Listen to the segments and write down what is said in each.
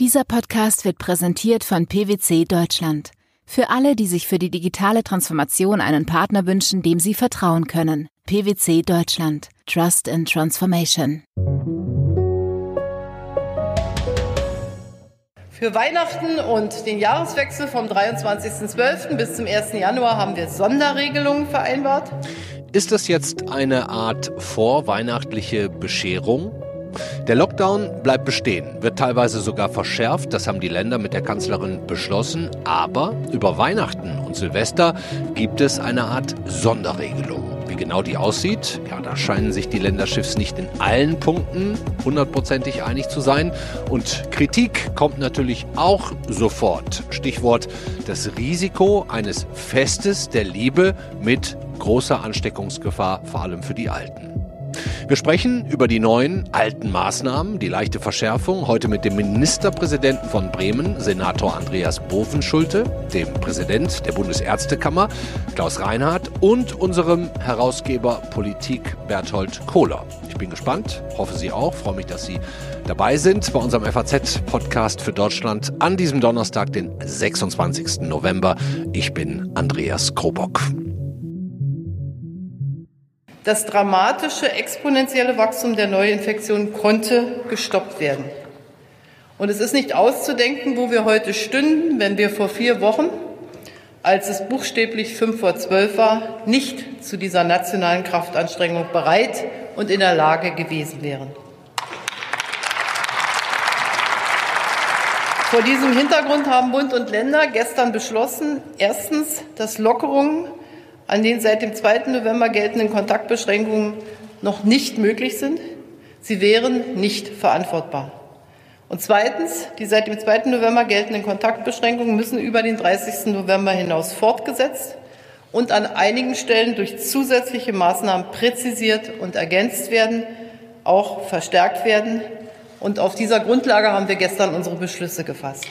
Dieser Podcast wird präsentiert von PwC Deutschland. Für alle, die sich für die digitale Transformation einen Partner wünschen, dem sie vertrauen können. PwC Deutschland. Trust in Transformation. Für Weihnachten und den Jahreswechsel vom 23.12. bis zum 1. Januar haben wir Sonderregelungen vereinbart. Ist das jetzt eine Art vorweihnachtliche Bescherung? Der Lockdown bleibt bestehen, wird teilweise sogar verschärft, das haben die Länder mit der Kanzlerin beschlossen, aber über Weihnachten und Silvester gibt es eine Art Sonderregelung. Wie genau die aussieht, ja, da scheinen sich die Länderschiffs nicht in allen Punkten hundertprozentig einig zu sein. Und Kritik kommt natürlich auch sofort. Stichwort das Risiko eines Festes der Liebe mit großer Ansteckungsgefahr, vor allem für die Alten. Wir sprechen über die neuen alten Maßnahmen, die leichte Verschärfung, heute mit dem Ministerpräsidenten von Bremen, Senator Andreas Bovenschulte, dem Präsident der Bundesärztekammer, Klaus Reinhardt und unserem Herausgeber Politik Berthold Kohler. Ich bin gespannt, hoffe Sie auch, freue mich, dass Sie dabei sind bei unserem FAZ-Podcast für Deutschland an diesem Donnerstag, den 26. November. Ich bin Andreas Krobock. Das dramatische exponentielle Wachstum der Neuinfektionen konnte gestoppt werden. Und es ist nicht auszudenken, wo wir heute stünden, wenn wir vor vier Wochen, als es buchstäblich fünf vor zwölf war, nicht zu dieser nationalen Kraftanstrengung bereit und in der Lage gewesen wären. Vor diesem Hintergrund haben Bund und Länder gestern beschlossen, erstens, dass Lockerungen an den seit dem 2. November geltenden Kontaktbeschränkungen noch nicht möglich sind. Sie wären nicht verantwortbar. Und zweitens, die seit dem 2. November geltenden Kontaktbeschränkungen müssen über den 30. November hinaus fortgesetzt und an einigen Stellen durch zusätzliche Maßnahmen präzisiert und ergänzt werden, auch verstärkt werden. Und auf dieser Grundlage haben wir gestern unsere Beschlüsse gefasst.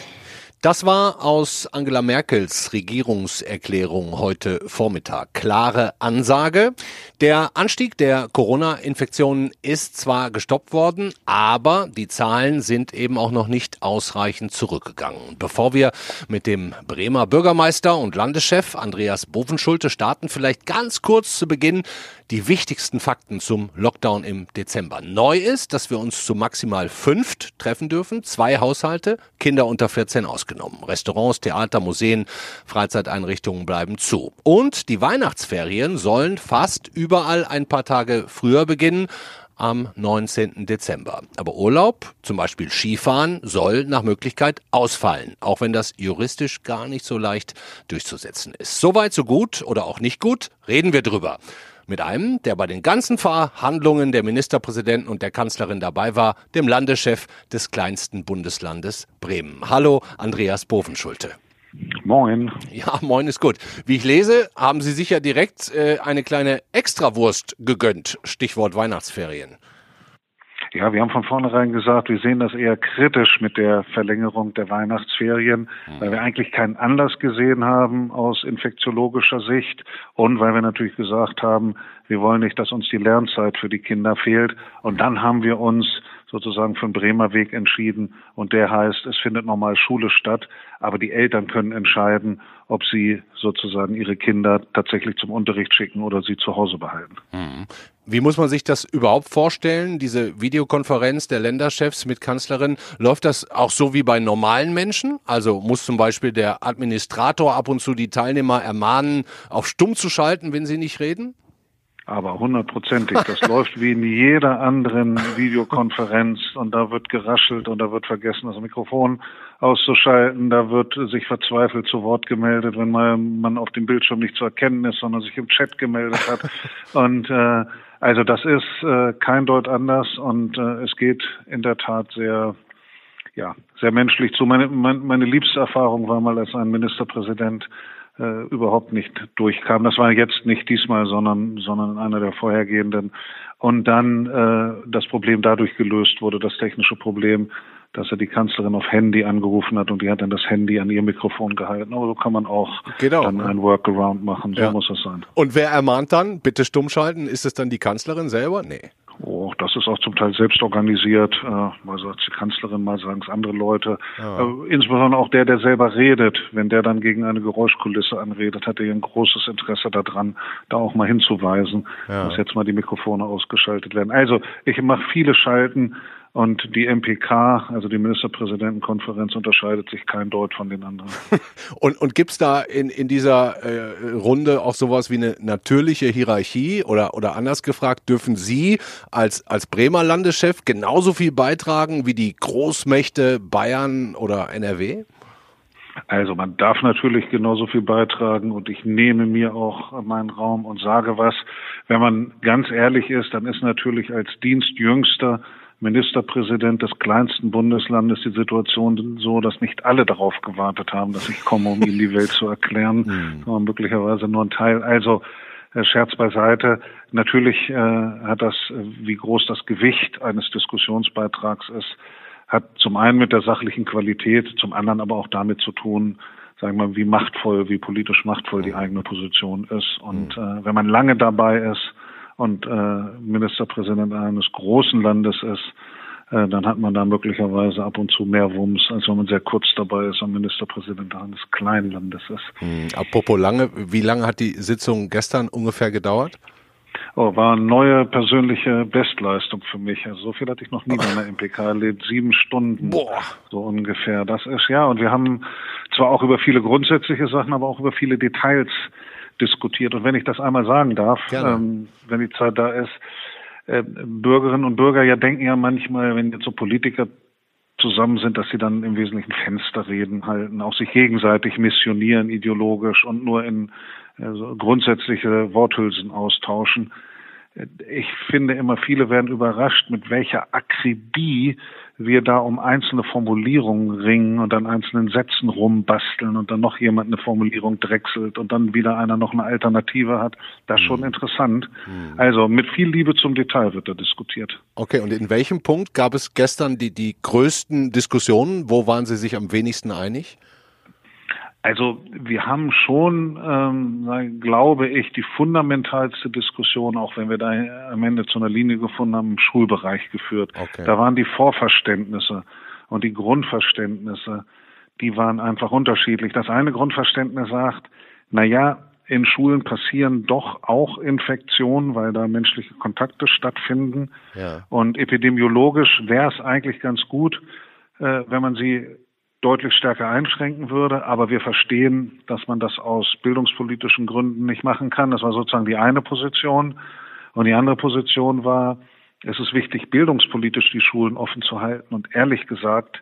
Das war aus Angela Merkels Regierungserklärung heute Vormittag. Klare Ansage. Der Anstieg der Corona-Infektionen ist zwar gestoppt worden, aber die Zahlen sind eben auch noch nicht ausreichend zurückgegangen. Bevor wir mit dem Bremer Bürgermeister und Landeschef Andreas Bovenschulte starten, vielleicht ganz kurz zu Beginn die wichtigsten Fakten zum Lockdown im Dezember. Neu ist, dass wir uns zu maximal fünf treffen dürfen, zwei Haushalte, Kinder unter 14 ausgenommen. Restaurants, Theater, Museen, Freizeiteinrichtungen bleiben zu. Und die Weihnachtsferien sollen fast überall ein paar Tage früher beginnen am 19. Dezember. Aber Urlaub, zum Beispiel Skifahren, soll nach Möglichkeit ausfallen, auch wenn das juristisch gar nicht so leicht durchzusetzen ist. Soweit, so gut oder auch nicht gut, reden wir drüber mit einem, der bei den ganzen Verhandlungen der Ministerpräsidenten und der Kanzlerin dabei war, dem Landeschef des kleinsten Bundeslandes Bremen. Hallo, Andreas Bovenschulte. Moin. Ja, moin ist gut. Wie ich lese, haben Sie sicher direkt äh, eine kleine Extrawurst gegönnt. Stichwort Weihnachtsferien. Ja, wir haben von vornherein gesagt, wir sehen das eher kritisch mit der Verlängerung der Weihnachtsferien, mhm. weil wir eigentlich keinen Anlass gesehen haben aus infektiologischer Sicht und weil wir natürlich gesagt haben, wir wollen nicht, dass uns die Lernzeit für die Kinder fehlt. Und dann haben wir uns sozusagen für den Bremer Weg entschieden und der heißt, es findet normal Schule statt, aber die Eltern können entscheiden, ob sie sozusagen ihre Kinder tatsächlich zum Unterricht schicken oder sie zu Hause behalten. Wie muss man sich das überhaupt vorstellen, diese Videokonferenz der Länderchefs mit Kanzlerin? Läuft das auch so wie bei normalen Menschen? Also muss zum Beispiel der Administrator ab und zu die Teilnehmer ermahnen, auf stumm zu schalten, wenn sie nicht reden? Aber hundertprozentig. Das läuft wie in jeder anderen Videokonferenz und da wird geraschelt und da wird vergessen, das Mikrofon auszuschalten. Da wird sich verzweifelt zu Wort gemeldet, wenn man, man auf dem Bildschirm nicht zu erkennen ist, sondern sich im Chat gemeldet hat. Und äh, also das ist äh, kein Deut anders und äh, es geht in der Tat sehr ja, sehr menschlich zu. Meine, meine, meine liebste Erfahrung war mal, als ein Ministerpräsident äh, überhaupt nicht durchkam. Das war jetzt nicht diesmal, sondern, sondern einer der vorhergehenden. Und dann äh, das Problem dadurch gelöst wurde, das technische Problem, dass er die Kanzlerin auf Handy angerufen hat und die hat dann das Handy an ihr Mikrofon gehalten. Aber so kann man auch genau. dann ein Workaround machen. So ja. muss es sein. Und wer ermahnt dann, bitte stumm schalten? Ist es dann die Kanzlerin selber? Nee. Oh, das ist auch zum Teil selbst organisiert. Äh, mal sagt die Kanzlerin, mal sagen es andere Leute. Ja. Äh, insbesondere auch der, der selber redet. Wenn der dann gegen eine Geräuschkulisse anredet, hat er ein großes Interesse daran, da auch mal hinzuweisen, ja. dass jetzt mal die Mikrofone ausgeschaltet werden. Also ich mache viele Schalten und die MPK, also die Ministerpräsidentenkonferenz, unterscheidet sich kein Deut von den anderen. und und gibt es da in, in dieser äh, Runde auch sowas wie eine natürliche Hierarchie oder, oder anders gefragt, dürfen Sie als, als Bremer Landeschef genauso viel beitragen wie die Großmächte Bayern oder NRW? Also man darf natürlich genauso viel beitragen und ich nehme mir auch meinen Raum und sage was. Wenn man ganz ehrlich ist, dann ist natürlich als Dienstjüngster Ministerpräsident des kleinsten Bundeslandes die Situation so, dass nicht alle darauf gewartet haben, dass ich komme, um ihnen die Welt zu erklären, mhm. sondern möglicherweise nur ein Teil. Also äh, Scherz beiseite. Natürlich äh, hat das, äh, wie groß das Gewicht eines Diskussionsbeitrags ist, hat zum einen mit der sachlichen Qualität, zum anderen aber auch damit zu tun, sagen wir, wie machtvoll, wie politisch machtvoll die eigene Position ist. Und mhm. äh, wenn man lange dabei ist, und äh, Ministerpräsident eines großen Landes ist, äh, dann hat man da möglicherweise ab und zu mehr Wumms, als wenn man sehr kurz dabei ist und Ministerpräsident eines kleinen Landes ist. Hm, apropos lange, wie lange hat die Sitzung gestern ungefähr gedauert? Oh, war eine neue persönliche Bestleistung für mich. Also so viel hatte ich noch nie bei einer MPK erlebt. Sieben Stunden. Boah. So ungefähr. Das ist ja. Und wir haben zwar auch über viele grundsätzliche Sachen, aber auch über viele Details diskutiert. Und wenn ich das einmal sagen darf, ähm, wenn die Zeit da ist, äh, Bürgerinnen und Bürger ja denken ja manchmal, wenn jetzt so Politiker zusammen sind, dass sie dann im Wesentlichen Fensterreden halten, auch sich gegenseitig missionieren ideologisch und nur in also grundsätzliche Worthülsen austauschen. Ich finde immer, viele werden überrascht, mit welcher Akribie wir da um einzelne Formulierungen ringen und an einzelnen Sätzen rumbasteln und dann noch jemand eine Formulierung drechselt und dann wieder einer noch eine Alternative hat. Das ist schon mhm. interessant. Mhm. Also mit viel Liebe zum Detail wird da diskutiert. Okay, und in welchem Punkt gab es gestern die, die größten Diskussionen? Wo waren Sie sich am wenigsten einig? Also wir haben schon, ähm, glaube ich, die fundamentalste Diskussion, auch wenn wir da am Ende zu einer Linie gefunden haben, im Schulbereich geführt. Okay. Da waren die Vorverständnisse und die Grundverständnisse, die waren einfach unterschiedlich. Das eine Grundverständnis sagt, na ja, in Schulen passieren doch auch Infektionen, weil da menschliche Kontakte stattfinden. Ja. Und epidemiologisch wäre es eigentlich ganz gut, äh, wenn man sie deutlich stärker einschränken würde. Aber wir verstehen, dass man das aus bildungspolitischen Gründen nicht machen kann. Das war sozusagen die eine Position. Und die andere Position war, es ist wichtig, bildungspolitisch die Schulen offen zu halten. Und ehrlich gesagt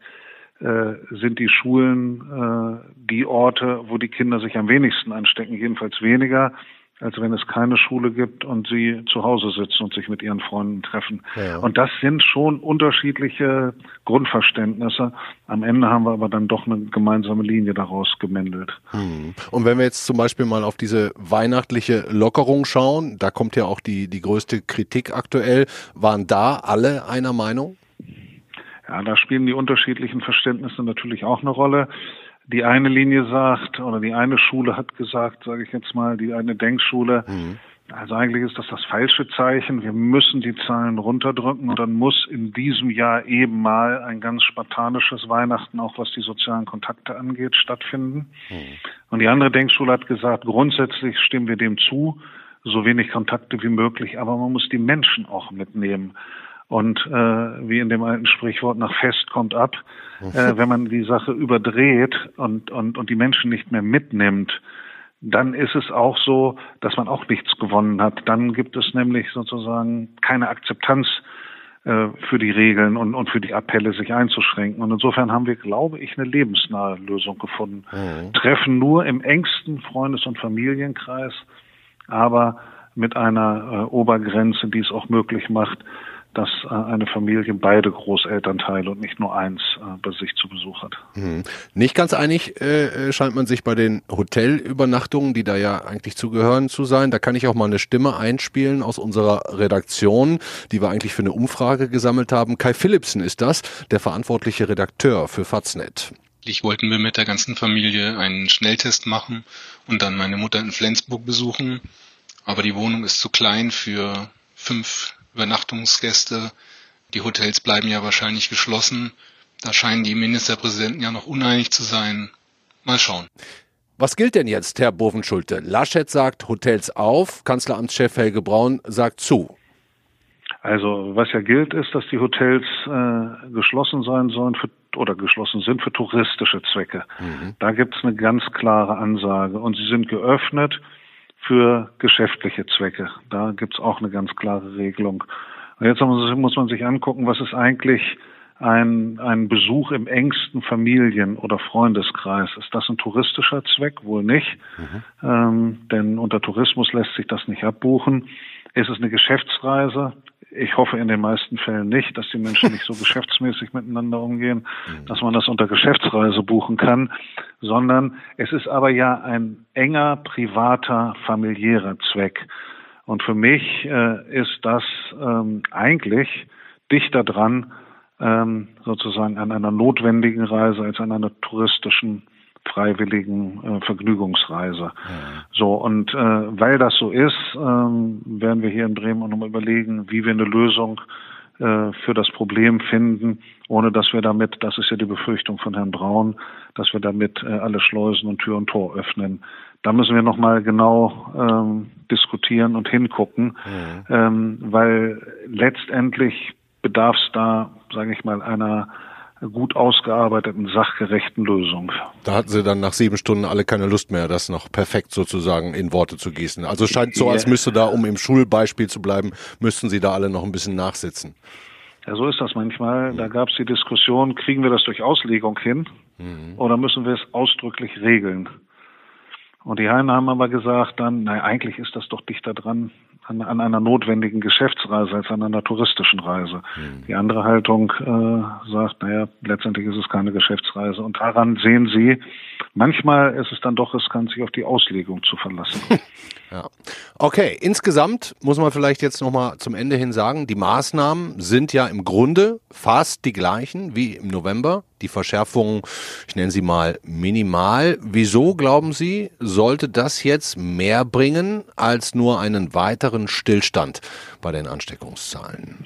äh, sind die Schulen äh, die Orte, wo die Kinder sich am wenigsten anstecken, jedenfalls weniger als wenn es keine Schule gibt und sie zu Hause sitzen und sich mit ihren Freunden treffen. Ja. Und das sind schon unterschiedliche Grundverständnisse. Am Ende haben wir aber dann doch eine gemeinsame Linie daraus gemändelt. Hm. Und wenn wir jetzt zum Beispiel mal auf diese weihnachtliche Lockerung schauen, da kommt ja auch die, die größte Kritik aktuell. Waren da alle einer Meinung? Ja, da spielen die unterschiedlichen Verständnisse natürlich auch eine Rolle die eine Linie sagt oder die eine Schule hat gesagt, sage ich jetzt mal, die eine Denkschule, mhm. also eigentlich ist das das falsche Zeichen. Wir müssen die Zahlen runterdrücken und dann muss in diesem Jahr eben mal ein ganz spartanisches Weihnachten, auch was die sozialen Kontakte angeht, stattfinden. Mhm. Und die andere Denkschule hat gesagt, grundsätzlich stimmen wir dem zu, so wenig Kontakte wie möglich, aber man muss die Menschen auch mitnehmen. Und äh, wie in dem alten Sprichwort, nach Fest kommt ab. Äh, wenn man die Sache überdreht und, und, und die Menschen nicht mehr mitnimmt, dann ist es auch so, dass man auch nichts gewonnen hat. Dann gibt es nämlich sozusagen keine Akzeptanz äh, für die Regeln und, und für die Appelle, sich einzuschränken. Und insofern haben wir, glaube ich, eine lebensnahe Lösung gefunden. Mhm. Treffen nur im engsten Freundes- und Familienkreis, aber mit einer äh, Obergrenze, die es auch möglich macht, dass äh, eine Familie beide Großelternteile und nicht nur eins äh, bei sich zu Besuch hat. Hm. Nicht ganz einig äh, scheint man sich bei den Hotelübernachtungen, die da ja eigentlich zugehören zu sein. Da kann ich auch mal eine Stimme einspielen aus unserer Redaktion, die wir eigentlich für eine Umfrage gesammelt haben. Kai Philipsen ist das, der verantwortliche Redakteur für Faznet. Ich wollten wir mit der ganzen Familie einen Schnelltest machen und dann meine Mutter in Flensburg besuchen. Aber die Wohnung ist zu klein für fünf Übernachtungsgäste. Die Hotels bleiben ja wahrscheinlich geschlossen. Da scheinen die Ministerpräsidenten ja noch uneinig zu sein. Mal schauen. Was gilt denn jetzt, Herr Bovenschulte? Laschet sagt Hotels auf, Kanzleramtschef Helge Braun sagt zu. Also was ja gilt, ist, dass die Hotels äh, geschlossen sein sollen für, oder geschlossen sind für touristische Zwecke. Mhm. Da gibt es eine ganz klare Ansage und sie sind geöffnet für geschäftliche Zwecke. Da gibt's auch eine ganz klare Regelung. Und jetzt muss man sich angucken, was ist eigentlich ein, ein Besuch im engsten Familien- oder Freundeskreis. Ist das ein touristischer Zweck? Wohl nicht. Mhm. Ähm, denn unter Tourismus lässt sich das nicht abbuchen. Ist es eine Geschäftsreise? Ich hoffe in den meisten Fällen nicht, dass die Menschen nicht so geschäftsmäßig miteinander umgehen, mhm. dass man das unter Geschäftsreise buchen kann, sondern es ist aber ja ein enger, privater, familiärer Zweck. Und für mich äh, ist das ähm, eigentlich dichter dran, ähm, sozusagen an einer notwendigen Reise als an einer touristischen freiwilligen äh, Vergnügungsreise. Ja. So, und äh, weil das so ist, ähm, werden wir hier in Bremen auch nochmal überlegen, wie wir eine Lösung äh, für das Problem finden, ohne dass wir damit, das ist ja die Befürchtung von Herrn Braun, dass wir damit äh, alle Schleusen und Tür und Tor öffnen. Da müssen wir nochmal genau ähm, diskutieren und hingucken, ja. ähm, weil letztendlich bedarf es da, sage ich mal, einer gut ausgearbeiteten, sachgerechten Lösung. Da hatten Sie dann nach sieben Stunden alle keine Lust mehr, das noch perfekt sozusagen in Worte zu gießen. Also es scheint so, als müsste da, um im Schulbeispiel zu bleiben, müssten Sie da alle noch ein bisschen nachsitzen. Ja, so ist das manchmal. Da gab es die Diskussion, kriegen wir das durch Auslegung hin mhm. oder müssen wir es ausdrücklich regeln? Und die einen haben aber gesagt dann, naja, eigentlich ist das doch dichter dran an, an einer notwendigen Geschäftsreise als an einer touristischen Reise. Mhm. Die andere Haltung äh, sagt, naja, letztendlich ist es keine Geschäftsreise. Und daran sehen Sie, manchmal ist es dann doch riskant, sich auf die Auslegung zu verlassen. Ja. Okay, insgesamt muss man vielleicht jetzt nochmal zum Ende hin sagen, die Maßnahmen sind ja im Grunde fast die gleichen wie im November. Die Verschärfungen, ich nenne sie mal minimal. Wieso, glauben Sie, sollte das jetzt mehr bringen als nur einen weiteren Stillstand bei den Ansteckungszahlen?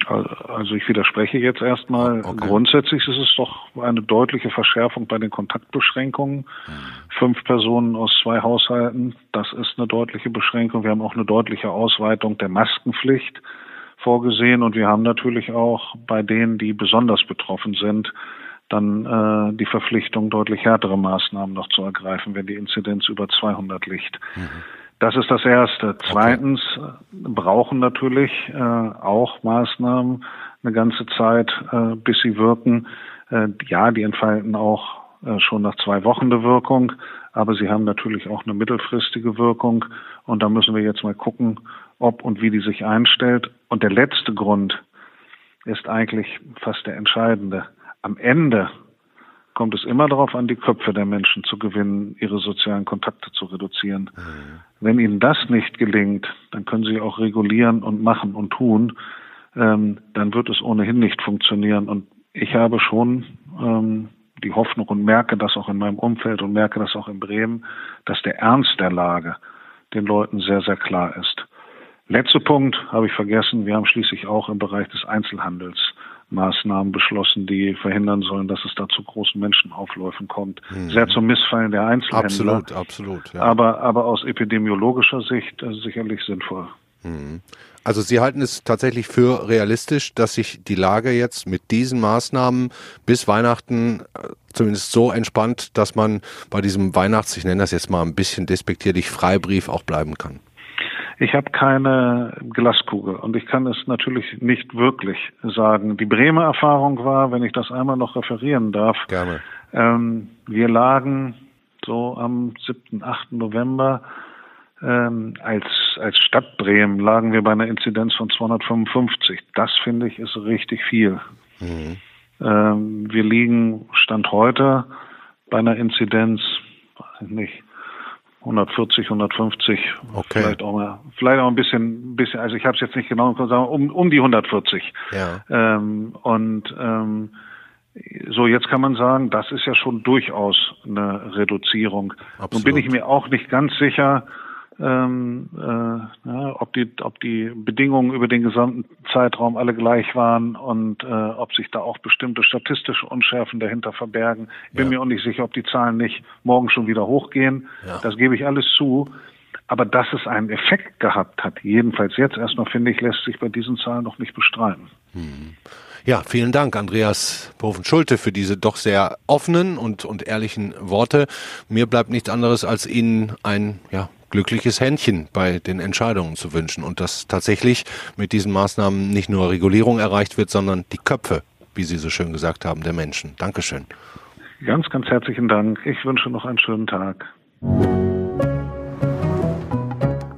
Also ich widerspreche jetzt erstmal. Okay. Grundsätzlich ist es doch eine deutliche Verschärfung bei den Kontaktbeschränkungen. Hm. Fünf Personen aus zwei Haushalten, das ist eine deutliche Beschränkung. Wir haben auch eine deutliche Ausweitung der Maskenpflicht vorgesehen und wir haben natürlich auch bei denen, die besonders betroffen sind, dann äh, die Verpflichtung, deutlich härtere Maßnahmen noch zu ergreifen, wenn die Inzidenz über 200 liegt. Mhm. Das ist das Erste. Zweitens okay. Brauchen natürlich äh, auch Maßnahmen eine ganze Zeit, äh, bis sie wirken. Äh, ja, die entfalten auch äh, schon nach zwei Wochen eine Wirkung, aber sie haben natürlich auch eine mittelfristige Wirkung. Und da müssen wir jetzt mal gucken, ob und wie die sich einstellt. Und der letzte Grund ist eigentlich fast der entscheidende am Ende kommt es immer darauf an, die Köpfe der Menschen zu gewinnen, ihre sozialen Kontakte zu reduzieren. Mhm. Wenn ihnen das nicht gelingt, dann können sie auch regulieren und machen und tun. Ähm, dann wird es ohnehin nicht funktionieren. Und ich habe schon ähm, die Hoffnung und merke das auch in meinem Umfeld und merke das auch in Bremen, dass der Ernst der Lage den Leuten sehr, sehr klar ist. Letzter Punkt habe ich vergessen. Wir haben schließlich auch im Bereich des Einzelhandels Maßnahmen beschlossen, die verhindern sollen, dass es da zu großen Menschenaufläufen kommt. Mhm. Sehr zum Missfallen der Einzelhändler. Absolut, absolut. Ja. Aber, aber aus epidemiologischer Sicht äh, sicherlich sinnvoll. Mhm. Also Sie halten es tatsächlich für realistisch, dass sich die Lage jetzt mit diesen Maßnahmen bis Weihnachten äh, zumindest so entspannt, dass man bei diesem Weihnachts, ich nenne das jetzt mal ein bisschen despektierlich, Freibrief auch bleiben kann. Ich habe keine Glaskugel und ich kann es natürlich nicht wirklich sagen. Die Bremer Erfahrung war, wenn ich das einmal noch referieren darf, Gerne. Ähm, wir lagen so am 7., 8. November ähm, als, als Stadt Bremen lagen wir bei einer Inzidenz von 255. Das finde ich ist richtig viel. Mhm. Ähm, wir liegen Stand heute bei einer Inzidenz, nicht, 140, 150, okay. vielleicht auch mal, vielleicht auch ein bisschen, bisschen. Also ich habe es jetzt nicht genau gesagt, um um die 140. Ja. Ähm, und ähm, so jetzt kann man sagen, das ist ja schon durchaus eine Reduzierung. Absolut. Nun bin ich mir auch nicht ganz sicher, ähm, äh, ja, ob die ob die Bedingungen über den gesamten Zeitraum alle gleich waren und äh, ob sich da auch bestimmte statistische Unschärfen dahinter verbergen. Ich bin ja. mir auch nicht sicher, ob die Zahlen nicht morgen schon wieder hochgehen. Ja. Das gebe ich alles zu. Aber dass es einen Effekt gehabt hat, jedenfalls jetzt erstmal finde ich, lässt sich bei diesen Zahlen noch nicht bestreiten. Hm. Ja, vielen Dank, Andreas Boven-Schulte, für diese doch sehr offenen und, und ehrlichen Worte. Mir bleibt nichts anderes, als Ihnen ein ja, glückliches Händchen bei den Entscheidungen zu wünschen und dass tatsächlich mit diesen Maßnahmen nicht nur Regulierung erreicht wird, sondern die Köpfe, wie Sie so schön gesagt haben, der Menschen. Dankeschön. Ganz, ganz herzlichen Dank. Ich wünsche noch einen schönen Tag.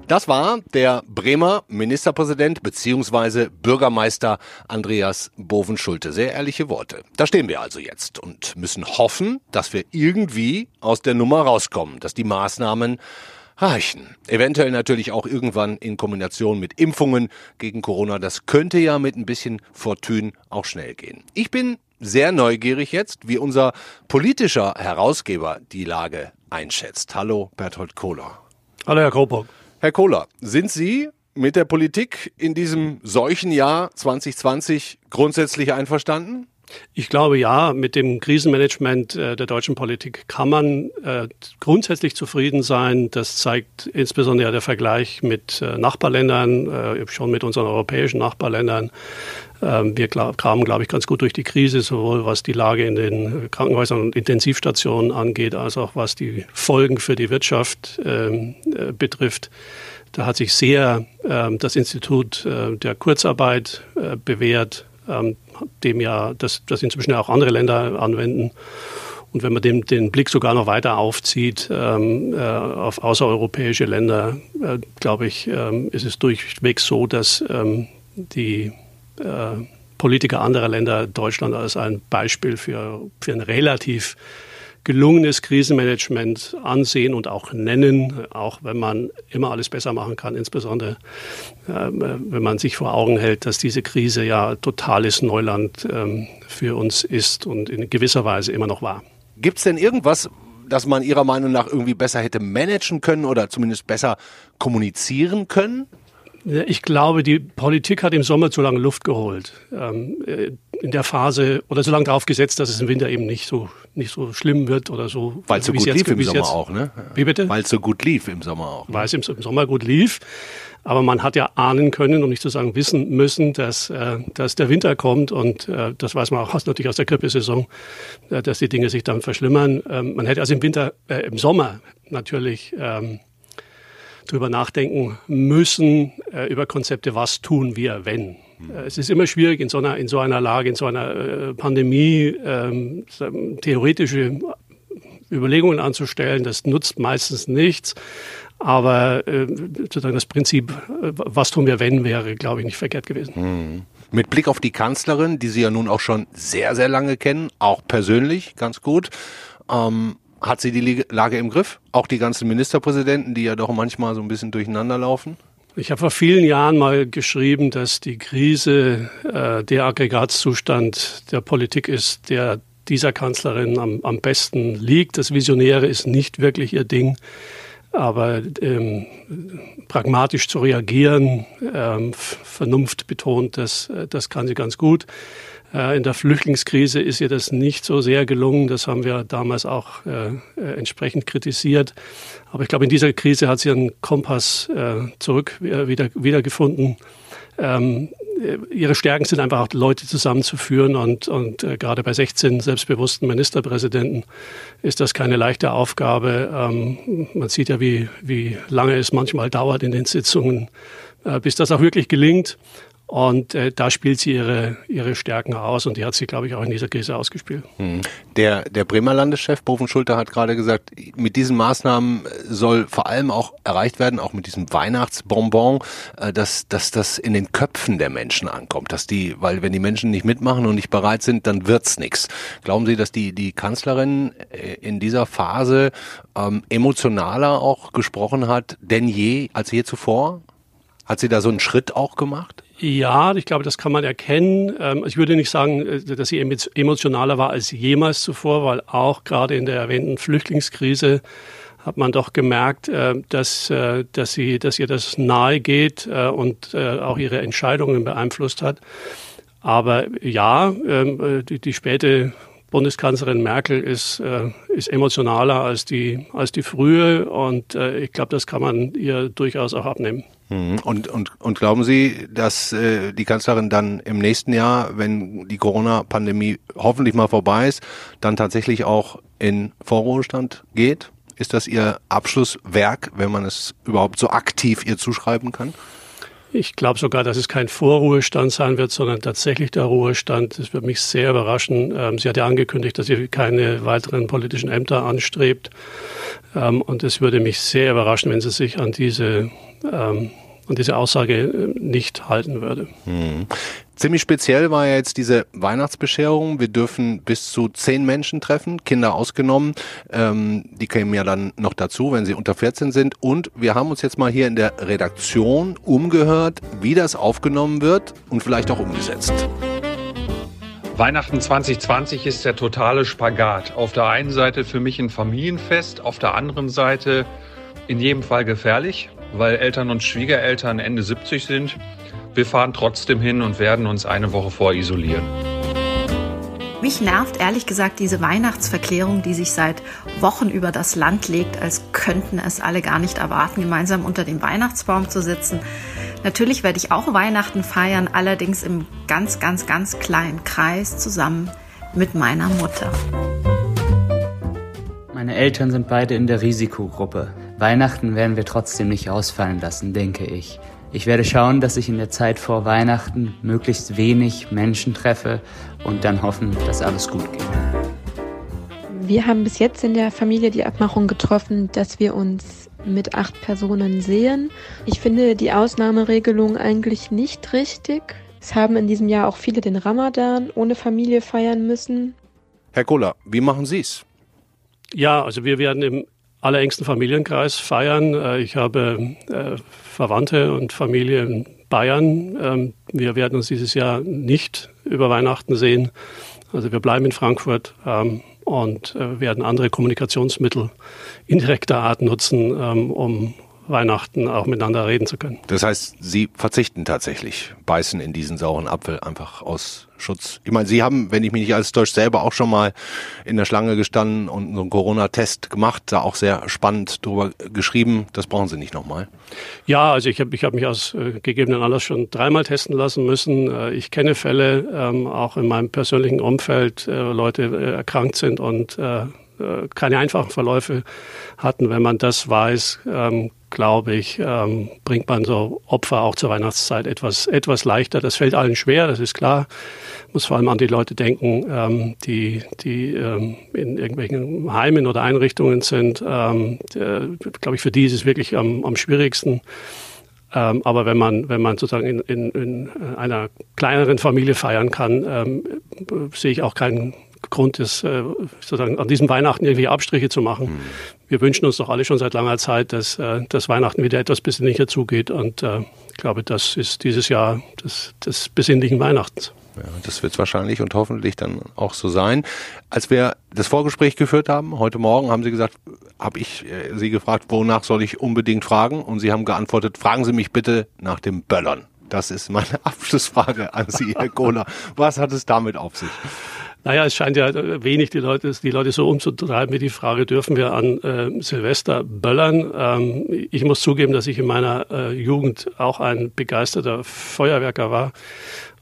Das war der Bremer Ministerpräsident bzw. Bürgermeister Andreas Bovenschulte. Sehr ehrliche Worte. Da stehen wir also jetzt und müssen hoffen, dass wir irgendwie aus der Nummer rauskommen, dass die Maßnahmen reichen. Eventuell natürlich auch irgendwann in Kombination mit Impfungen gegen Corona. Das könnte ja mit ein bisschen Fortune auch schnell gehen. Ich bin sehr neugierig jetzt, wie unser politischer Herausgeber die Lage einschätzt. Hallo, Berthold Kohler. Hallo, Herr Kropock. Herr Kohler, sind Sie mit der Politik in diesem Seuchenjahr 2020 grundsätzlich einverstanden? Ich glaube ja, mit dem Krisenmanagement äh, der deutschen Politik kann man äh, grundsätzlich zufrieden sein. Das zeigt insbesondere der Vergleich mit äh, Nachbarländern, schon mit unseren europäischen Nachbarländern. Ähm, wir kamen, glaube ich, ganz gut durch die Krise, sowohl was die Lage in den Krankenhäusern und Intensivstationen angeht, als auch was die Folgen für die Wirtschaft ähm, äh, betrifft. Da hat sich sehr ähm, das Institut der Kurzarbeit bewährt dem ja das, das inzwischen auch andere Länder anwenden. Und wenn man den, den Blick sogar noch weiter aufzieht ähm, äh, auf außereuropäische Länder, äh, glaube ich, ähm, ist es durchweg so, dass ähm, die äh, Politiker anderer Länder Deutschland als ein Beispiel für, für ein relativ gelungenes Krisenmanagement ansehen und auch nennen, auch wenn man immer alles besser machen kann, insbesondere äh, wenn man sich vor Augen hält, dass diese Krise ja totales Neuland ähm, für uns ist und in gewisser Weise immer noch war. Gibt es denn irgendwas, das man Ihrer Meinung nach irgendwie besser hätte managen können oder zumindest besser kommunizieren können? Ich glaube, die Politik hat im Sommer zu lange Luft geholt. In der Phase oder so lange darauf gesetzt, dass es im Winter eben nicht so nicht so schlimm wird oder so. Weil es so gut lief im Sommer jetzt. auch, ne? Wie bitte? Weil es so gut lief im Sommer auch. Ne? Weil es im, im, Sommer gut lief. Aber man hat ja ahnen können, um nicht zu sagen wissen müssen, dass, äh, dass der Winter kommt und äh, das weiß man auch natürlich aus der Grippesaison, äh, dass die Dinge sich dann verschlimmern. Ähm, man hätte also im Winter, äh, im Sommer natürlich ähm, drüber nachdenken müssen, äh, über Konzepte, was tun wir, wenn. Äh, es ist immer schwierig in so einer, in so einer Lage, in so einer äh, Pandemie ähm, theoretische Überlegungen anzustellen. Das nutzt meistens nichts. Aber äh, sozusagen das Prinzip, äh, was tun wir, wenn, wäre, glaube ich, nicht verkehrt gewesen. Hm. Mit Blick auf die Kanzlerin, die Sie ja nun auch schon sehr, sehr lange kennen, auch persönlich ganz gut. Ähm, hat sie die Lage im Griff? Auch die ganzen Ministerpräsidenten, die ja doch manchmal so ein bisschen durcheinander laufen? Ich habe vor vielen Jahren mal geschrieben, dass die Krise äh, der Aggregatzustand der Politik ist, der dieser Kanzlerin am, am besten liegt. Das Visionäre ist nicht wirklich ihr Ding, aber ähm, pragmatisch zu reagieren, ähm, Vernunft betont, das, das kann sie ganz gut. Äh, in der Flüchtlingskrise ist ihr das nicht so sehr gelungen. Das haben wir damals auch äh, äh, entsprechend kritisiert. Aber ich glaube, in dieser Krise hat sie einen Kompass zurück wieder, wiedergefunden. Ähm, ihre Stärken sind einfach auch Leute zusammenzuführen und, und gerade bei 16 selbstbewussten Ministerpräsidenten ist das keine leichte Aufgabe. Ähm, man sieht ja, wie, wie lange es manchmal dauert in den Sitzungen, bis das auch wirklich gelingt. Und äh, da spielt sie ihre, ihre Stärken aus und die hat sie, glaube ich, auch in dieser Krise ausgespielt. Hm. Der, der Bremer Landeschef Bovenschulte hat gerade gesagt, mit diesen Maßnahmen soll vor allem auch erreicht werden, auch mit diesem Weihnachtsbonbon, äh, dass, dass das in den Köpfen der Menschen ankommt. Dass die, weil wenn die Menschen nicht mitmachen und nicht bereit sind, dann wird's nichts. Glauben Sie, dass die, die Kanzlerin äh, in dieser Phase ähm, emotionaler auch gesprochen hat denn je als je zuvor? Hat sie da so einen Schritt auch gemacht? Ja, ich glaube, das kann man erkennen. Ähm, ich würde nicht sagen, äh, dass sie emotionaler war als jemals zuvor, weil auch gerade in der erwähnten Flüchtlingskrise hat man doch gemerkt, äh, dass, äh, dass, sie, dass ihr das nahe geht und auch ihre Entscheidungen beeinflusst hat. Aber ja, ähm, die, die späte Bundeskanzlerin Merkel ist, ist emotionaler als die, als die frühe und ich glaube, das kann man ihr durchaus auch abnehmen. Mhm. Und, und, und glauben Sie, dass äh, die Kanzlerin dann im nächsten Jahr, wenn die Corona-Pandemie hoffentlich mal vorbei ist, dann tatsächlich auch in Vorruhestand geht? Ist das Ihr Abschlusswerk, wenn man es überhaupt so aktiv ihr zuschreiben kann? Ich glaube sogar, dass es kein Vorruhestand sein wird, sondern tatsächlich der Ruhestand. Das würde mich sehr überraschen. Ähm, sie hat ja angekündigt, dass sie keine weiteren politischen Ämter anstrebt. Ähm, und es würde mich sehr überraschen, wenn sie sich an diese ähm, und diese Aussage äh, nicht halten würde. Hm. Ziemlich speziell war ja jetzt diese Weihnachtsbescherung. Wir dürfen bis zu zehn Menschen treffen, Kinder ausgenommen. Ähm, die kämen ja dann noch dazu, wenn sie unter 14 sind. Und wir haben uns jetzt mal hier in der Redaktion umgehört, wie das aufgenommen wird und vielleicht auch umgesetzt. Weihnachten 2020 ist der totale Spagat. Auf der einen Seite für mich ein Familienfest, auf der anderen Seite in jedem Fall gefährlich, weil Eltern und Schwiegereltern Ende 70 sind. Wir fahren trotzdem hin und werden uns eine Woche vorisolieren. Mich nervt ehrlich gesagt diese Weihnachtsverklärung, die sich seit Wochen über das Land legt, als könnten es alle gar nicht erwarten, gemeinsam unter dem Weihnachtsbaum zu sitzen. Natürlich werde ich auch Weihnachten feiern, allerdings im ganz, ganz, ganz kleinen Kreis zusammen mit meiner Mutter. Meine Eltern sind beide in der Risikogruppe. Weihnachten werden wir trotzdem nicht ausfallen lassen, denke ich. Ich werde schauen, dass ich in der Zeit vor Weihnachten möglichst wenig Menschen treffe und dann hoffen, dass alles gut geht. Wir haben bis jetzt in der Familie die Abmachung getroffen, dass wir uns mit acht Personen sehen. Ich finde die Ausnahmeregelung eigentlich nicht richtig. Es haben in diesem Jahr auch viele den Ramadan ohne Familie feiern müssen. Herr Kohler, wie machen Sie es? Ja, also wir werden im allerengsten Familienkreis feiern. Äh, ich habe äh, Verwandte und Familie in Bayern. Ähm, wir werden uns dieses Jahr nicht über Weihnachten sehen. Also wir bleiben in Frankfurt ähm, und äh, werden andere Kommunikationsmittel indirekter Art nutzen, ähm, um Weihnachten auch miteinander reden zu können. Das heißt, Sie verzichten tatsächlich, beißen in diesen sauren Apfel einfach aus Schutz. Ich meine, Sie haben, wenn ich mich nicht als Deutsch selber auch schon mal in der Schlange gestanden und so einen Corona-Test gemacht, da auch sehr spannend drüber geschrieben. Das brauchen Sie nicht nochmal. Ja, also ich habe ich hab mich aus äh, gegebenen Anlass schon dreimal testen lassen müssen. Äh, ich kenne Fälle, ähm, auch in meinem persönlichen Umfeld, äh, Leute äh, erkrankt sind und äh, äh, keine einfachen Verläufe hatten. Wenn man das weiß, ähm, glaube ich, ähm, bringt man so Opfer auch zur Weihnachtszeit etwas, etwas leichter. Das fällt allen schwer, das ist klar. Muss vor allem an die Leute denken, ähm, die, die ähm, in irgendwelchen Heimen oder Einrichtungen sind. Ähm, glaube ich, für die ist es wirklich am, am schwierigsten. Ähm, aber wenn man, wenn man sozusagen in, in, in einer kleineren Familie feiern kann, ähm, sehe ich auch keinen Grund ist, äh, sozusagen an diesem Weihnachten irgendwie Abstriche zu machen. Mhm. Wir wünschen uns doch alle schon seit langer Zeit, dass, äh, dass Weihnachten wieder etwas besinnlicher zugeht. Und äh, ich glaube, das ist dieses Jahr des, des besinnlichen Weihnachtens. Ja, das wird es wahrscheinlich und hoffentlich dann auch so sein. Als wir das Vorgespräch geführt haben, heute Morgen, haben Sie gesagt, habe ich Sie gefragt, wonach soll ich unbedingt fragen? Und Sie haben geantwortet, fragen Sie mich bitte nach dem Böllern. Das ist meine Abschlussfrage an Sie, Herr Kohler. Was hat es damit auf sich? Naja, es scheint ja wenig die Leute, die Leute so umzutreiben wie die Frage, dürfen wir an äh, Silvester böllern? Ähm, ich muss zugeben, dass ich in meiner äh, Jugend auch ein begeisterter Feuerwerker war.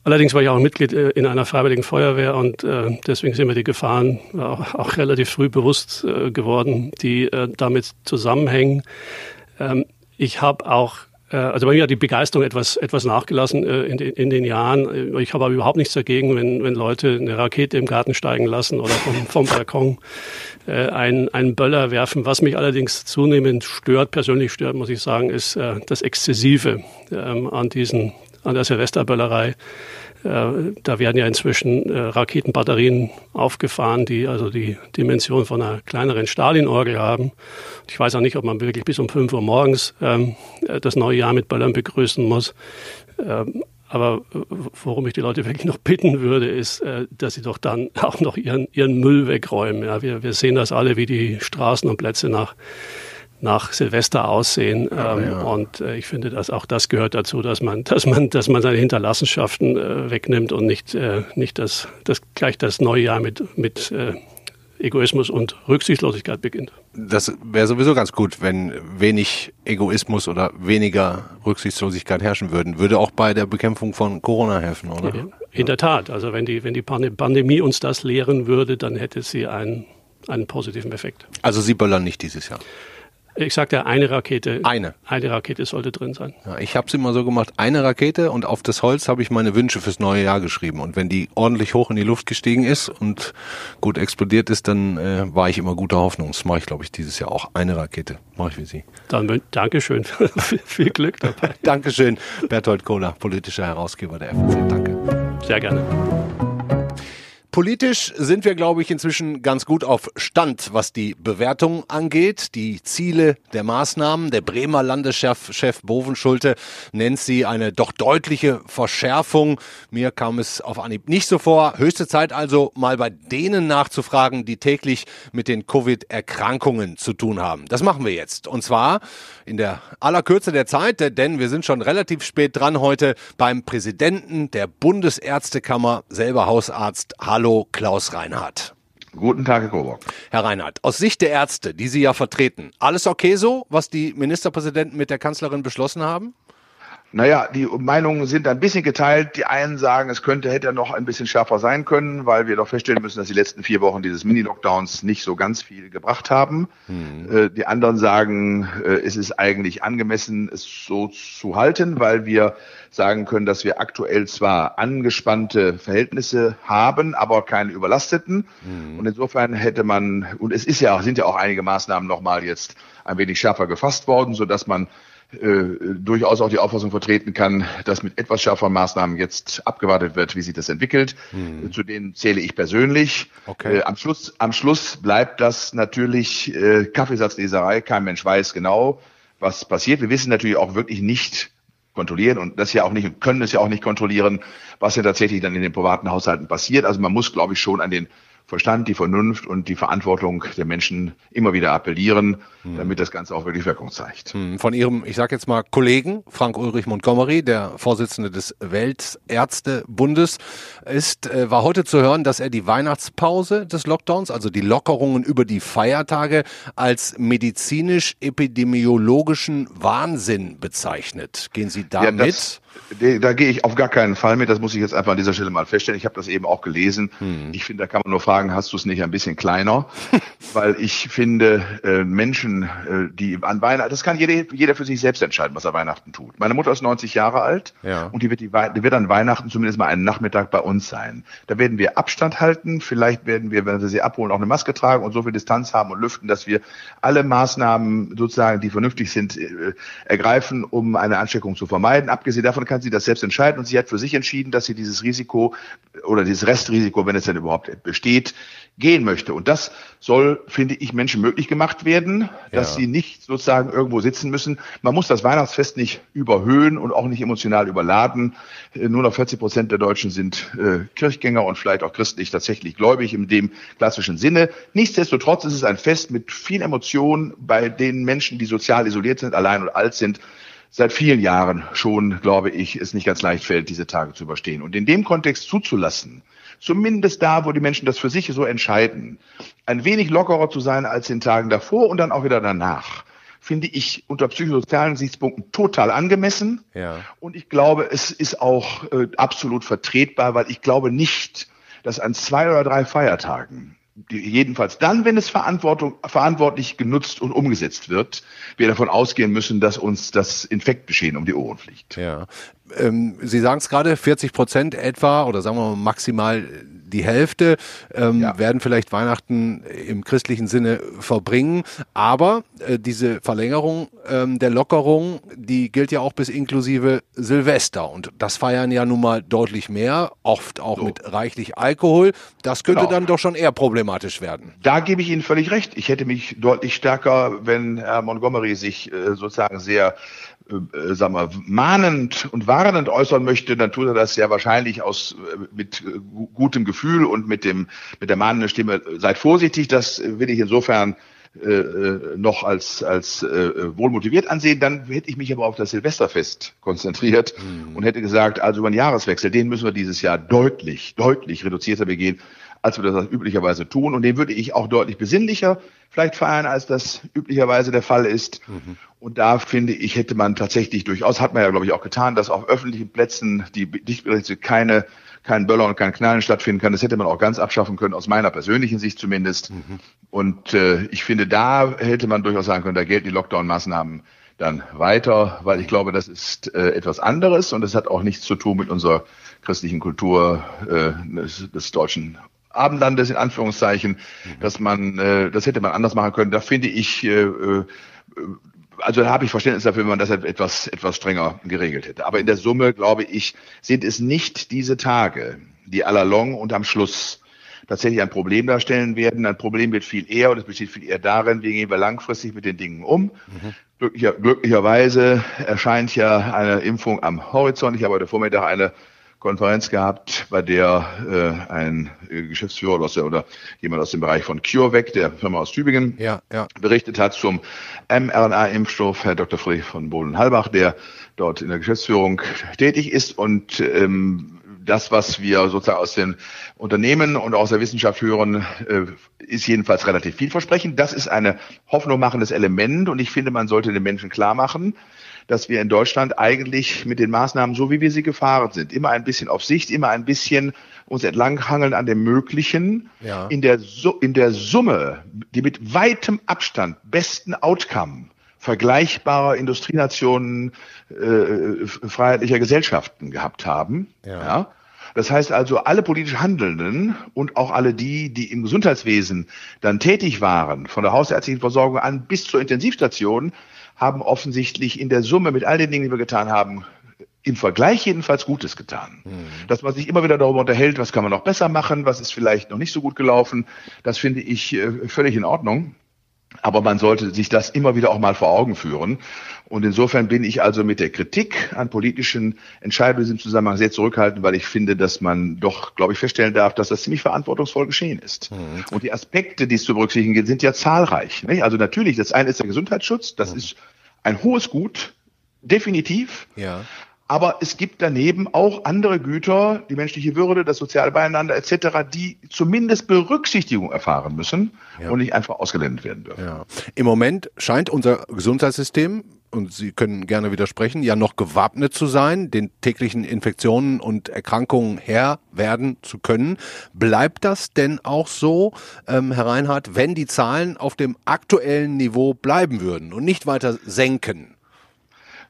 Allerdings war ich auch Mitglied äh, in einer freiwilligen Feuerwehr und äh, deswegen sind mir die Gefahren auch, auch relativ früh bewusst äh, geworden, die äh, damit zusammenhängen. Ähm, ich habe auch Äh, also bei mir hat die Begeisterung etwas, etwas nachgelassen äh, in, den, in den Jahren. Ich habe aber überhaupt nichts dagegen, wenn, wenn Leute eine Rakete im Garten steigen lassen oder vom, vom Balkon äh, einen, einen Böller werfen. Was mich allerdings zunehmend stört, persönlich stört, muss ich sagen, ist das Exzessive ähm, an diesen, an der Silvesterböllerei. Da werden ja inzwischen Raketenbatterien aufgefahren, die also die Dimension von einer kleineren Stalin-Orgel haben. Ich weiß auch nicht, ob man wirklich bis um 5 Uhr morgens ähm, das neue Jahr mit Böllern begrüßen muss. Ähm, aber worum ich die Leute wirklich noch bitten würde, ist, äh, dass sie doch dann auch noch ihren, ihren Müll wegräumen. Ja, wir, wir sehen das alle, wie die Straßen und Plätze nach, nach Silvester aussehen. Ja, ähm, ja. Und äh, ich finde, dass auch das gehört dazu, dass man, dass man, dass man seine Hinterlassenschaften äh, wegnimmt und nicht, äh, nicht das, das gleich das neue Jahr mit, mit äh, Egoismus und Rücksichtslosigkeit beginnt. Das wäre sowieso ganz gut, wenn wenig Egoismus oder weniger Rücksichtslosigkeit herrschen würden. Würde auch bei der Bekämpfung von Corona helfen, oder? In der Tat. Also wenn die, wenn die Pandemie uns das lehren würde, dann hätte sie einen, einen positiven Effekt. Also Sie böllern nicht dieses Jahr? Ich sagte eine Rakete. Eine. Eine Rakete sollte drin sein. Ja, ich habe es immer so gemacht, eine Rakete und auf das Holz habe ich meine Wünsche fürs neue Jahr geschrieben. Und wenn die ordentlich hoch in die Luft gestiegen ist und gut explodiert ist, dann äh, war ich immer guter Hoffnung. Das mache ich, glaube ich, dieses Jahr auch. Eine Rakete mache ich für Sie. Dann Dankeschön. Viel Glück dabei. Dankeschön, Berthold Kohler, politischer Herausgeber der FNZ. Danke. Sehr gerne. Politisch sind wir, glaube ich, inzwischen ganz gut auf Stand, was die Bewertung angeht. Die Ziele der Maßnahmen. Der Bremer Landeschef Chef Bovenschulte nennt sie eine doch deutliche Verschärfung. Mir kam es auf Anhieb nicht so vor. Höchste Zeit also, mal bei denen nachzufragen, die täglich mit den Covid-Erkrankungen zu tun haben. Das machen wir jetzt. Und zwar in der aller Kürze der Zeit, denn wir sind schon relativ spät dran heute beim Präsidenten der Bundesärztekammer, selber Hausarzt. Hallo Hallo, Klaus Reinhardt. Guten Tag, Herr Coburg. Herr Reinhardt, aus Sicht der Ärzte, die Sie ja vertreten, alles okay so, was die Ministerpräsidenten mit der Kanzlerin beschlossen haben? Naja, die Meinungen sind ein bisschen geteilt. Die einen sagen, es könnte, hätte noch ein bisschen schärfer sein können, weil wir doch feststellen müssen, dass die letzten vier Wochen dieses Mini-Lockdowns nicht so ganz viel gebracht haben. Mhm. Die anderen sagen, äh, es ist eigentlich angemessen, es so zu halten, weil wir sagen können, dass wir aktuell zwar angespannte Verhältnisse haben, aber keine überlasteten. Mhm. Und insofern hätte man, und es ist ja, sind ja auch einige Maßnahmen nochmal jetzt ein wenig schärfer gefasst worden, so dass man äh, durchaus auch die Auffassung vertreten kann, dass mit etwas schärferen Maßnahmen jetzt abgewartet wird, wie sich das entwickelt. Hm. Zu denen zähle ich persönlich. Okay. Äh, am, Schluss, am Schluss bleibt das natürlich äh, Kaffeesatzleserei. Kein Mensch weiß genau, was passiert. Wir wissen natürlich auch wirklich nicht kontrollieren und das ja auch nicht können es ja auch nicht kontrollieren, was ja tatsächlich dann in den privaten Haushalten passiert. Also man muss, glaube ich, schon an den Verstand, die Vernunft und die Verantwortung der Menschen immer wieder appellieren, hm. damit das Ganze auch wirklich Wirkung zeigt. Hm. Von Ihrem, ich sage jetzt mal, Kollegen Frank Ulrich Montgomery, der Vorsitzende des Weltärztebundes, ist, äh, war heute zu hören, dass er die Weihnachtspause des Lockdowns, also die Lockerungen über die Feiertage, als medizinisch-epidemiologischen Wahnsinn bezeichnet. Gehen Sie da ja? Da gehe ich auf gar keinen Fall mit. Das muss ich jetzt einfach an dieser Stelle mal feststellen. Ich habe das eben auch gelesen. Hm. Ich finde, da kann man nur fragen, hast du es nicht ein bisschen kleiner? Weil ich finde, äh, Menschen, äh, die an Weihnachten, das kann jeder, jeder für sich selbst entscheiden, was er Weihnachten tut. Meine Mutter ist 90 Jahre alt ja. und die wird, die, die wird an Weihnachten zumindest mal einen Nachmittag bei uns sein. Da werden wir Abstand halten. Vielleicht werden wir, wenn wir sie abholen, auch eine Maske tragen und so viel Distanz haben und lüften, dass wir alle Maßnahmen sozusagen, die vernünftig sind, äh, ergreifen, um eine Ansteckung zu vermeiden. Abgesehen davon kann sie das selbst entscheiden und sie hat für sich entschieden, dass sie dieses Risiko oder dieses Restrisiko, wenn es denn überhaupt besteht, gehen möchte. Und das soll, finde ich, Menschen möglich gemacht werden, dass ja. sie nicht sozusagen irgendwo sitzen müssen. Man muss das Weihnachtsfest nicht überhöhen und auch nicht emotional überladen. Äh, nur noch 40 Prozent der Deutschen sind äh, Kirchgänger und vielleicht auch christlich tatsächlich gläubig in dem klassischen Sinne. Nichtsdestotrotz ist es ein Fest mit viel Emotion bei den Menschen, die sozial isoliert sind, allein und alt sind seit vielen Jahren schon, glaube ich, es nicht ganz leicht fällt, diese Tage zu überstehen. Und in dem Kontext zuzulassen, zumindest da, wo die Menschen das für sich so entscheiden, ein wenig lockerer zu sein als in Tagen davor und dann auch wieder danach, finde ich unter psychosozialen Gesichtspunkten total angemessen. Ja. Und ich glaube, es ist auch äh, absolut vertretbar, weil ich glaube nicht, dass an zwei oder drei Feiertagen jedenfalls dann, wenn es Verantwortung, verantwortlich genutzt und umgesetzt wird, wir davon ausgehen müssen, dass uns das Infektgeschehen um die Ohren fliegt. Ja. Ähm, Sie sagen es gerade, 40 Prozent etwa oder sagen wir mal maximal die Hälfte ähm, ja. werden vielleicht Weihnachten im christlichen Sinne verbringen. Aber äh, diese Verlängerung ähm, der Lockerung, die gilt ja auch bis inklusive Silvester. Und das feiern ja nun mal deutlich mehr, oft auch so. mit reichlich Alkohol. Das könnte genau. dann doch schon eher problematisch werden. Da gebe ich Ihnen völlig recht. Ich hätte mich deutlich stärker, wenn Herr Montgomery sich äh, sozusagen sehr äh, sagen wir, mahnend und warnend äußern möchte, dann tut er das ja wahrscheinlich aus äh, mit äh, gutem Gefühl und mit dem mit der mahnenden Stimme. Seid vorsichtig, das will ich insofern äh, äh noch als als äh, wohlmotiviert ansehen. Dann hätte ich mich aber auf das Silvesterfest konzentriert mhm. und hätte gesagt, also über den Jahreswechsel, den müssen wir dieses Jahr deutlich deutlich reduzierter begehen als wir das üblicherweise tun. Und den würde ich auch deutlich besinnlicher vielleicht feiern, als das üblicherweise der Fall ist. Mhm. Und da finde ich, hätte man tatsächlich durchaus, hat man ja, glaube ich, auch getan, dass auf öffentlichen Plätzen die Dichtberichte keine kein Böller und kein Knallen stattfinden kann. Das hätte man auch ganz abschaffen können, aus meiner persönlichen Sicht zumindest. Mhm. Und äh, ich finde, da hätte man durchaus sagen können, da gelten die Lockdown-Maßnahmen dann weiter, weil ich glaube, das ist äh, etwas anderes und es hat auch nichts zu tun mit unserer christlichen Kultur äh, des, des deutschen Abendlandes in Anführungszeichen, mhm. dass man, äh, das hätte man anders machen können. Da finde ich, äh, äh, also da habe ich Verständnis dafür, wenn man das etwas, etwas strenger geregelt hätte. Aber in der Summe, glaube ich, sind es nicht diese Tage, die allalong und am Schluss tatsächlich ein Problem darstellen werden. Ein Problem wird viel eher, und es besteht viel eher darin, wie gehen wir langfristig mit den Dingen um. Mhm. Glücklicher, glücklicherweise erscheint ja eine Impfung am Horizont. Ich habe heute Vormittag eine Konferenz gehabt, bei der äh, ein Geschäftsführer oder, der, oder jemand aus dem Bereich von CureVac, der Firma aus Tübingen, ja, ja. berichtet hat zum mRNA-Impfstoff, Herr Dr. Friedrich von Bohlen-Halbach, der dort in der Geschäftsführung tätig ist und ähm, das, was wir sozusagen aus den Unternehmen und aus der Wissenschaft hören, äh, ist jedenfalls relativ vielversprechend. Das ist eine Hoffnung machendes Element und ich finde, man sollte den Menschen klar machen, dass wir in Deutschland eigentlich mit den Maßnahmen, so wie wir sie gefahren sind, immer ein bisschen auf Sicht, immer ein bisschen uns entlanghangeln an dem Möglichen, ja. in, der, in der Summe, die mit weitem Abstand besten Outcome vergleichbarer Industrienationen äh, freiheitlicher Gesellschaften gehabt haben. Ja. ja. Das heißt also, alle politisch Handelnden und auch alle die, die im Gesundheitswesen dann tätig waren, von der hausärztlichen Versorgung an bis zur Intensivstation, haben offensichtlich in der Summe mit all den Dingen, die wir getan haben, im Vergleich jedenfalls Gutes getan. Mhm. Dass man sich immer wieder darüber unterhält, was kann man noch besser machen, was ist vielleicht noch nicht so gut gelaufen, das finde ich äh, völlig in Ordnung. Aber man sollte sich das immer wieder auch mal vor Augen führen. Und insofern bin ich also mit der Kritik an politischen Entscheidungen in diesem Zusammenhang sehr zurückhaltend, weil ich finde, dass man doch, glaube ich, feststellen darf, dass das ziemlich verantwortungsvoll geschehen ist. Mhm. Und die Aspekte, die es zu berücksichtigen gilt, sind ja zahlreich. Nicht? Also natürlich, das eine ist der Gesundheitsschutz, das mhm. ist ein hohes Gut, definitiv. Ja. Aber es gibt daneben auch andere Güter, die menschliche Würde, das soziale Beieinander etc., die zumindest Berücksichtigung erfahren müssen ja. und nicht einfach ausgelendet werden dürfen. Ja. Im Moment scheint unser Gesundheitssystem und Sie können gerne widersprechen, ja noch gewappnet zu sein, den täglichen Infektionen und Erkrankungen Herr werden zu können. Bleibt das denn auch so, ähm, Herr Reinhardt, wenn die Zahlen auf dem aktuellen Niveau bleiben würden und nicht weiter senken?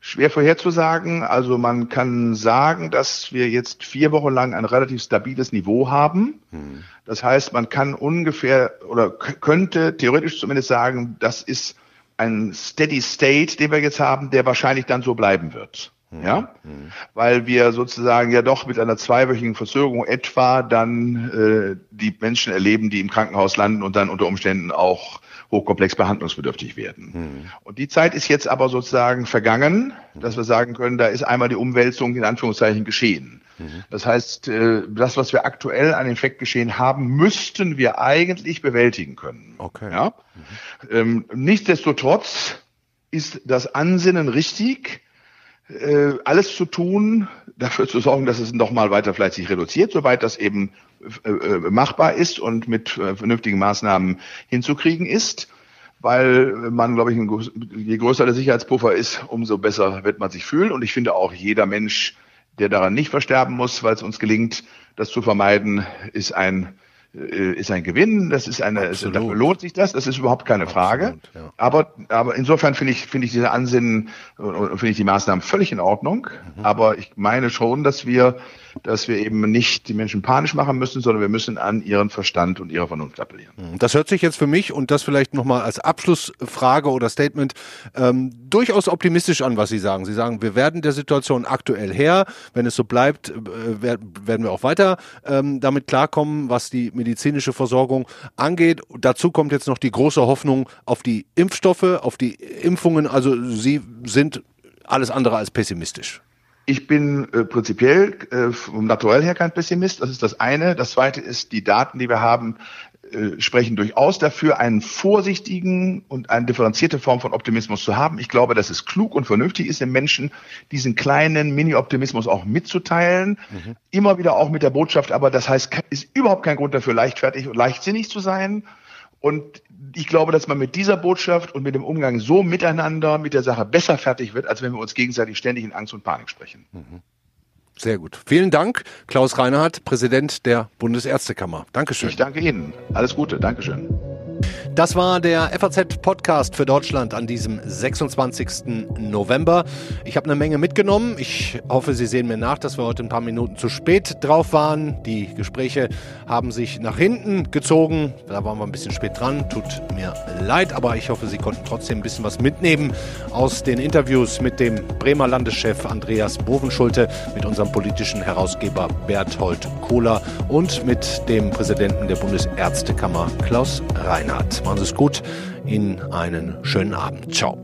Schwer vorherzusagen. Also man kann sagen, dass wir jetzt vier Wochen lang ein relativ stabiles Niveau haben. Hm. Das heißt, man kann ungefähr oder könnte theoretisch zumindest sagen, das ist ein Steady State, den wir jetzt haben, der wahrscheinlich dann so bleiben wird. Mhm. Ja, mhm. weil wir sozusagen ja doch mit einer zweiwöchigen Verzögerung etwa dann äh, die Menschen erleben, die im Krankenhaus landen und dann unter Umständen auch hochkomplex behandlungsbedürftig werden. Mhm. Und die Zeit ist jetzt aber sozusagen vergangen, dass wir sagen können, da ist einmal die Umwälzung in Anführungszeichen geschehen. Mhm. Das heißt, äh, das, was wir aktuell an Infektgeschehen haben, müssten wir eigentlich bewältigen können. Okay. Ja? Mhm. Ähm, nichtsdestotrotz ist das Ansinnen richtig, äh, alles zu tun, dafür zu sorgen, dass es noch mal weiter vielleicht sich reduziert, soweit das eben äh, machbar ist und mit vernünftigen Maßnahmen hinzukriegen ist weil man, glaube ich, je größer der Sicherheitspuffer ist, umso besser wird man sich fühlen. Und ich finde auch, jeder Mensch der daran nicht versterben muss, weil es uns gelingt, das zu vermeiden, ist ein äh, ist ein Gewinn, das ist eine, es, dafür lohnt sich das, das ist überhaupt keine Frage. Absolut, ja. Aber, aber insofern finde ich, finde ich diese Ansinnen und finde ich die Maßnahmen völlig in Ordnung. Mhm. Aber ich meine schon, dass wir dass wir eben nicht die Menschen panisch machen müssen, sondern wir müssen an ihren Verstand und ihre Vernunft appellieren. Mhm. Das hört sich jetzt für mich und das vielleicht nochmal als Abschlussfrage oder Statement ähm, durchaus optimistisch an, was Sie sagen. Sie sagen, wir werden der Situation aktuell her. Wenn es so bleibt, äh, werden wir auch weiter ähm, damit klarkommen, was die medizinische Versorgung angeht. Dazu kommt jetzt noch die große Hoffnung auf die Impfstoffe, auf die Impfungen. Also Sie sind alles andere als pessimistisch. Ich bin äh, prinzipiell äh, vom Naturell her kein Pessimist. Das ist das eine. Das zweite ist, die Daten, die wir haben, äh, sprechen durchaus dafür, einen vorsichtigen und eine differenzierte Form von Optimismus zu haben. Ich glaube, dass es klug und vernünftig ist, den Menschen diesen kleinen Mini-Optimismus auch mitzuteilen. Mhm. Immer wieder auch mit der Botschaft, aber das heißt, ist überhaupt kein Grund dafür, leichtfertig und leichtsinnig zu sein. Und ich glaube, dass man mit dieser Botschaft und mit dem Umgang so miteinander mit der Sache besser fertig wird, als wenn wir uns gegenseitig ständig in Angst und Panik sprechen. Mhm. Sehr gut. Vielen Dank, Klaus Reinhardt, Präsident der Bundesärztekammer. Dankeschön. Ich danke Ihnen. Alles Gute. Dankeschön. Das war der FAZ-Podcast für Deutschland an diesem 26. November. Ich habe eine Menge mitgenommen. Ich hoffe, Sie sehen mir nach, dass wir heute ein paar Minuten zu spät drauf waren. Die Gespräche haben sich nach hinten gezogen. Da waren wir ein bisschen spät dran. Tut mir leid, aber ich hoffe, Sie konnten trotzdem ein bisschen was mitnehmen aus den Interviews mit dem Bremer Landeschef Andreas Bovenschulte, mit unserem politischen Herausgeber Berthold Kohler und mit dem Präsidenten der Bundesärztekammer Klaus Reinhardt. Machen Sie es gut. Ihnen einen schönen Abend. Ciao.